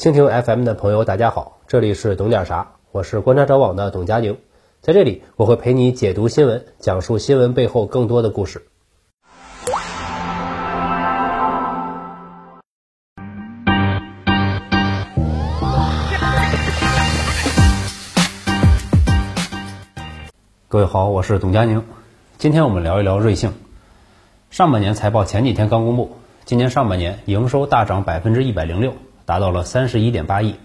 蜻蜓 FM 的朋友，大家好，这里是懂点啥，我是观察者网的董佳宁，在这里我会陪你解读新闻，讲述新闻背后更多的故事。各位好，我是董佳宁，今天我们聊一聊瑞幸。上半年财报前几天刚公布，今年上半年营收大涨百分之一百零六，达到了三十一点八亿，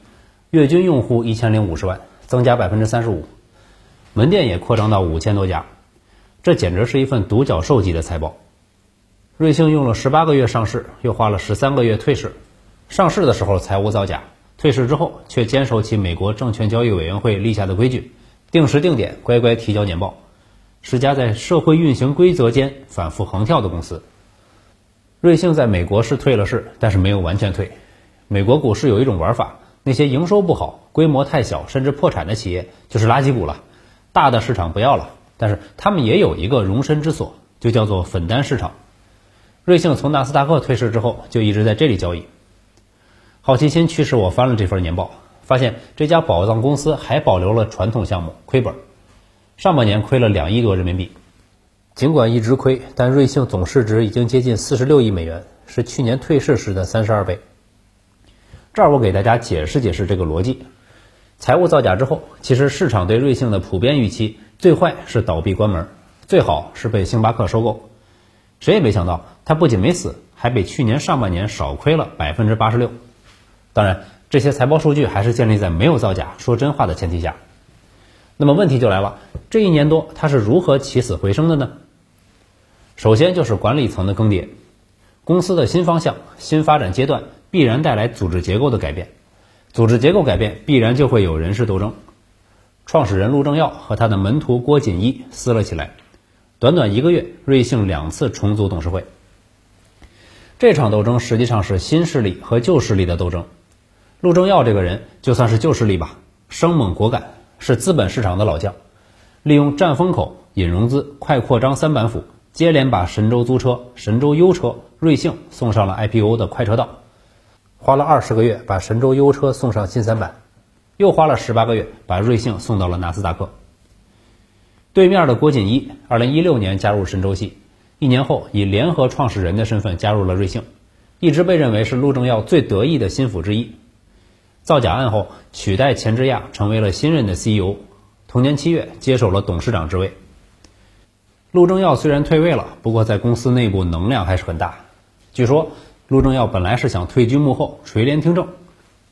月均用户一千零五十万，增加百分之三十五，门店也扩张到五千多家，这简直是一份独角兽级的财报。瑞幸用了十八个月上市，又花了十三个月退市，上市的时候财务造假，退市之后却坚守起美国证券交易委员会立下的规矩。定时定点乖乖提交年报，是家在社会运行规则间反复横跳的公司。瑞幸在美国是退了市，但是没有完全退。美国股市有一种玩法，那些营收不好、规模太小甚至破产的企业就是垃圾股了，大的市场不要了。但是他们也有一个容身之所，就叫做粉单市场。瑞幸从纳斯达克退市之后，就一直在这里交易。好奇心驱使我翻了这份年报。发现这家宝藏公司还保留了传统项目，亏本，上半年亏了两亿多人民币。尽管一直亏，但瑞幸总市值已经接近四十六亿美元，是去年退市时的三十二倍。这儿我给大家解释解释这个逻辑：财务造假之后，其实市场对瑞幸的普遍预期，最坏是倒闭关门，最好是被星巴克收购。谁也没想到，它不仅没死，还比去年上半年少亏了百分之八十六。当然。这些财报数据还是建立在没有造假、说真话的前提下。那么问题就来了，这一年多它是如何起死回生的呢？首先就是管理层的更迭，公司的新方向、新发展阶段必然带来组织结构的改变，组织结构改变必然就会有人事斗争。创始人陆正耀和他的门徒郭锦一撕了起来，短短一个月，瑞幸两次重组董事会。这场斗争实际上是新势力和旧势力的斗争。陆正耀这个人就算是旧势力吧，生猛果敢，是资本市场的老将，利用占风口、引融资、快扩张三板斧，接连把神州租车、神州优车、瑞幸送上了 IPO 的快车道，花了二十个月把神州优车送上新三板，又花了十八个月把瑞幸送到了纳斯达克。对面的郭锦一，二零一六年加入神州系，一年后以联合创始人的身份加入了瑞幸，一直被认为是陆正耀最得意的心腹之一。造假案后，取代钱之亚成为了新任的 CEO。同年七月，接手了董事长职位。陆正耀虽然退位了，不过在公司内部能量还是很大。据说，陆正耀本来是想退居幕后垂帘听政，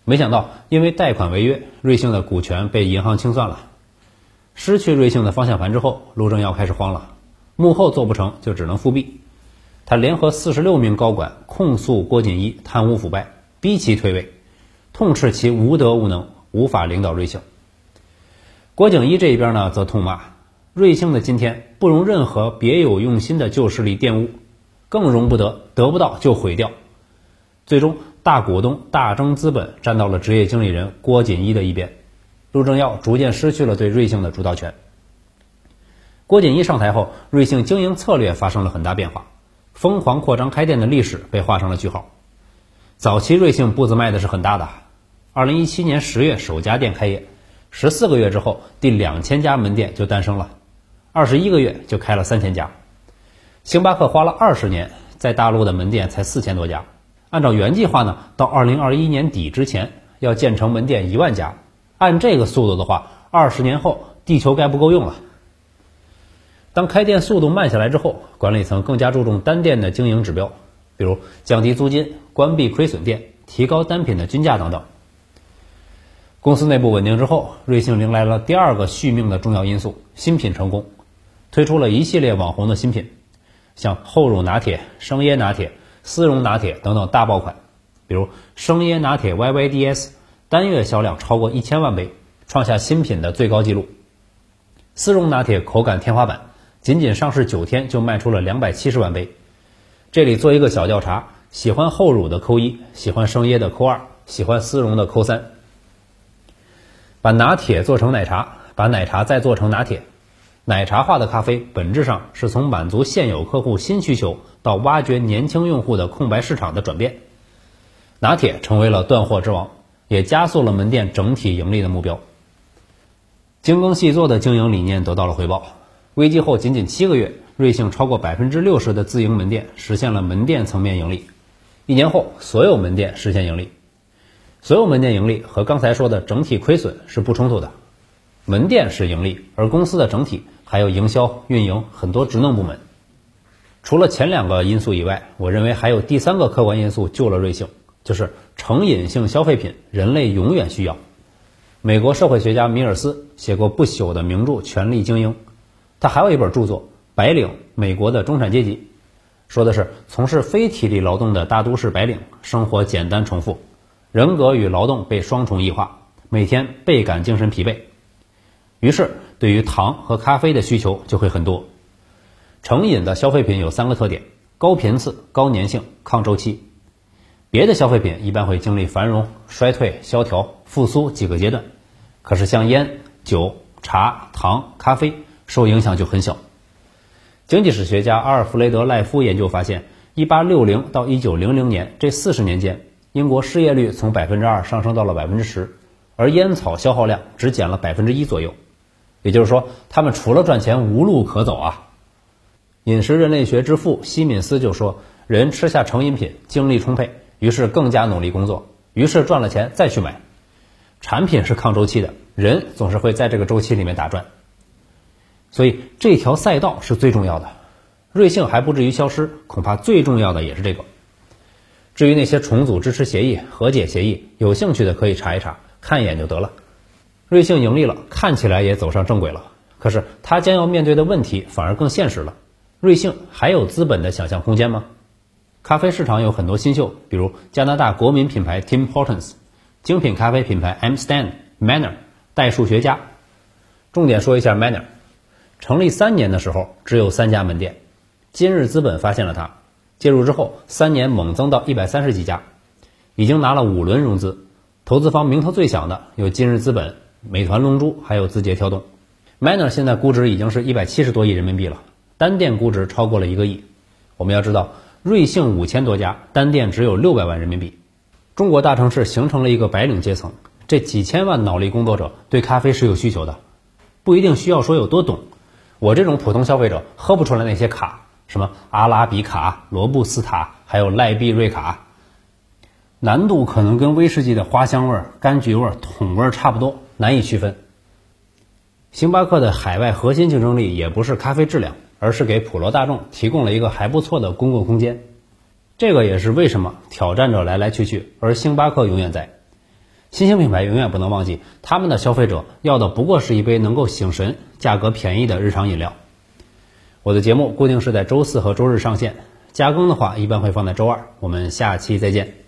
没想到因为贷款违约，瑞幸的股权被银行清算了。失去瑞幸的方向盘之后，陆正耀开始慌了。幕后做不成就只能复辟。他联合四十六名高管控诉郭锦一贪污腐败，逼其退位。痛斥其无德无能，无法领导瑞幸。郭景一这一边呢，则痛骂瑞幸的今天不容任何别有用心的旧势力玷污，更容不得得不到就毁掉。最终，大股东大征资本站到了职业经理人郭锦一的一边，陆正耀逐渐失去了对瑞幸的主导权。郭锦一上台后，瑞幸经营策略发生了很大变化，疯狂扩张开店的历史被画上了句号。早期瑞幸步子迈的是很大的。二零一七年十月首家店开业，十四个月之后，第两千家门店就诞生了，二十一个月就开了三千家。星巴克花了二十年，在大陆的门店才四千多家。按照原计划呢，到二零二一年底之前要建成门店一万家。按这个速度的话，二十年后地球该不够用了。当开店速度慢下来之后，管理层更加注重单店的经营指标，比如降低租金、关闭亏损店、提高单品的均价等等。公司内部稳定之后，瑞幸迎来了第二个续命的重要因素——新品成功，推出了一系列网红的新品，像厚乳拿铁、生椰拿铁、丝绒拿铁等等大爆款。比如生椰拿铁 YYDS 单月销量超过一千万杯，创下新品的最高纪录；丝绒拿铁口感天花板，仅仅上市九天就卖出了两百七十万杯。这里做一个小调查：喜欢厚乳的扣一，喜欢生椰的扣二，喜欢丝绒的扣三。把拿铁做成奶茶，把奶茶再做成拿铁，奶茶化的咖啡本质上是从满足现有客户新需求到挖掘年轻用户的空白市场的转变。拿铁成为了断货之王，也加速了门店整体盈利的目标。精耕细作的经营理念得到了回报。危机后仅仅七个月，瑞幸超过百分之六十的自营门店实现了门店层面盈利。一年后，所有门店实现盈利。所有门店盈利和刚才说的整体亏损是不冲突的。门店是盈利，而公司的整体还有营销、运营很多职能部门。除了前两个因素以外，我认为还有第三个客观因素救了瑞幸，就是成瘾性消费品，人类永远需要。美国社会学家米尔斯写过不朽的名著《权力精英》。他还有一本著作《白领：美国的中产阶级》，说的是从事非体力劳动的大都市白领生活简单重复，人格与劳动被双重异化，每天倍感精神疲惫。于是，对于糖和咖啡的需求就会很多。成瘾的消费品有三个特点：高频次、高粘性、抗周期。别的消费品一般会经历繁荣、衰退、萧条、复苏几个阶段，可是像烟、酒、茶、糖、咖啡。受影响就很小。经济史学家阿尔弗雷德·赖夫研究发现，1860到1900年这四十年间，英国失业率从百分之二上升到了百分之十，而烟草消耗量只减了百分之一左右。也就是说，他们除了赚钱无路可走啊。饮食人类学之父西敏斯就说：“人吃下成瘾品，精力充沛，于是更加努力工作，于是赚了钱再去买。产品是抗周期的，人总是会在这个周期里面打转。”所以这条赛道是最重要的，瑞幸还不至于消失，恐怕最重要的也是这个。至于那些重组支持协议、和解协议，有兴趣的可以查一查，看一眼就得了。瑞幸盈利了，看起来也走上正轨了，可是它将要面对的问题反而更现实了。瑞幸还有资本的想象空间吗？咖啡市场有很多新秀，比如加拿大国民品牌 Tim Hortons，精品咖啡品牌 M Stand、Manner、代数学家。重点说一下 Manner。成立三年的时候，只有三家门店。今日资本发现了它，介入之后，三年猛增到一百三十几家，已经拿了五轮融资。投资方名头最响的有今日资本、美团龙珠，还有字节跳动。Manner 现在估值已经是一百七十多亿人民币了，单店估值超过了一个亿。我们要知道，瑞幸五千多家，单店只有六百万人民币。中国大城市形成了一个白领阶层，这几千万脑力工作者对咖啡是有需求的，不一定需要说有多懂。我这种普通消费者喝不出来那些卡，什么阿拉比卡、罗布斯塔，还有赖碧瑞卡，难度可能跟威士忌的花香味、柑橘味、桶味差不多，难以区分。星巴克的海外核心竞争力也不是咖啡质量，而是给普罗大众提供了一个还不错的公共空间。这个也是为什么挑战者来来去去，而星巴克永远在。新兴品牌永远不能忘记，他们的消费者要的不过是一杯能够醒神、价格便宜的日常饮料。我的节目固定是在周四和周日上线，加更的话一般会放在周二。我们下期再见。